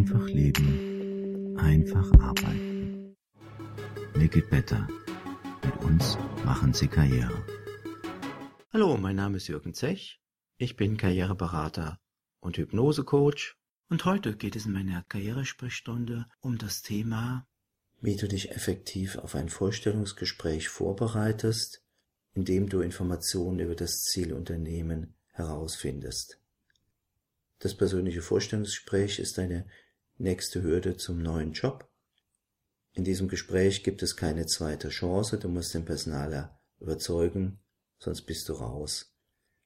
Einfach leben, einfach arbeiten. Make it better. Mit uns machen Sie Karriere. Hallo, mein Name ist Jürgen Zech. Ich bin Karriereberater und Hypnosecoach. Und heute geht es in meiner Karrieresprechstunde um das Thema, wie du dich effektiv auf ein Vorstellungsgespräch vorbereitest, indem du Informationen über das Zielunternehmen herausfindest. Das persönliche Vorstellungsgespräch ist eine nächste Hürde zum neuen Job. In diesem Gespräch gibt es keine zweite Chance, du musst den Personaler überzeugen, sonst bist du raus.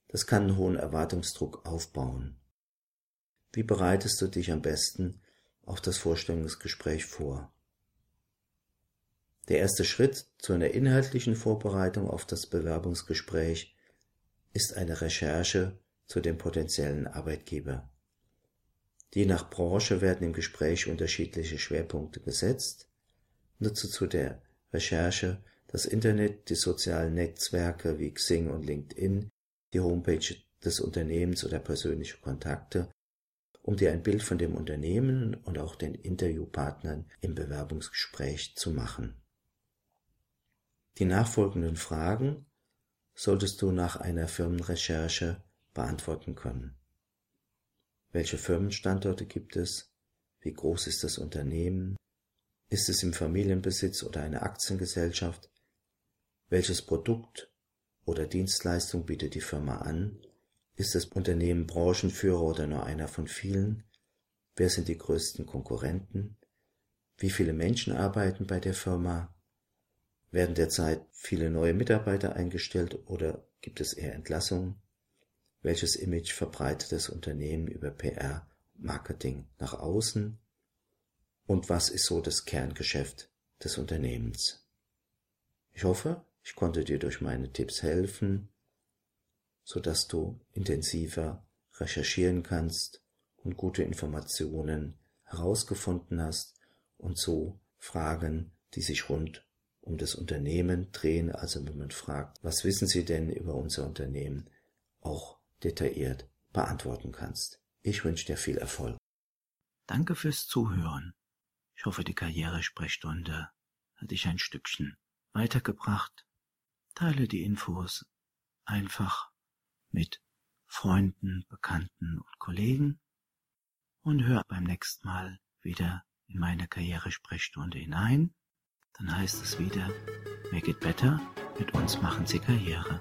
Das kann einen hohen Erwartungsdruck aufbauen. Wie bereitest du dich am besten auf das Vorstellungsgespräch vor? Der erste Schritt zu einer inhaltlichen Vorbereitung auf das Bewerbungsgespräch ist eine Recherche zu dem potenziellen Arbeitgeber. Je nach Branche werden im Gespräch unterschiedliche Schwerpunkte gesetzt. Nutze zu der Recherche das Internet, die sozialen Netzwerke wie Xing und LinkedIn, die Homepage des Unternehmens oder persönliche Kontakte, um dir ein Bild von dem Unternehmen und auch den Interviewpartnern im Bewerbungsgespräch zu machen. Die nachfolgenden Fragen solltest du nach einer Firmenrecherche beantworten können. Welche Firmenstandorte gibt es? Wie groß ist das Unternehmen? Ist es im Familienbesitz oder eine Aktiengesellschaft? Welches Produkt oder Dienstleistung bietet die Firma an? Ist das Unternehmen Branchenführer oder nur einer von vielen? Wer sind die größten Konkurrenten? Wie viele Menschen arbeiten bei der Firma? Werden derzeit viele neue Mitarbeiter eingestellt oder gibt es eher Entlassungen? Welches Image verbreitet das Unternehmen über PR, Marketing nach außen? Und was ist so das Kerngeschäft des Unternehmens? Ich hoffe, ich konnte dir durch meine Tipps helfen, so dass du intensiver recherchieren kannst und gute Informationen herausgefunden hast und so Fragen, die sich rund um das Unternehmen drehen, also wenn man fragt, was wissen Sie denn über unser Unternehmen, auch detailliert beantworten kannst. Ich wünsche dir viel Erfolg. Danke fürs Zuhören. Ich hoffe, die Karrieresprechstunde hat dich ein Stückchen weitergebracht. Teile die Infos einfach mit Freunden, Bekannten und Kollegen und hör beim nächsten Mal wieder in meine Karrieresprechstunde hinein. Dann heißt es wieder, Make it better, mit uns machen Sie Karriere.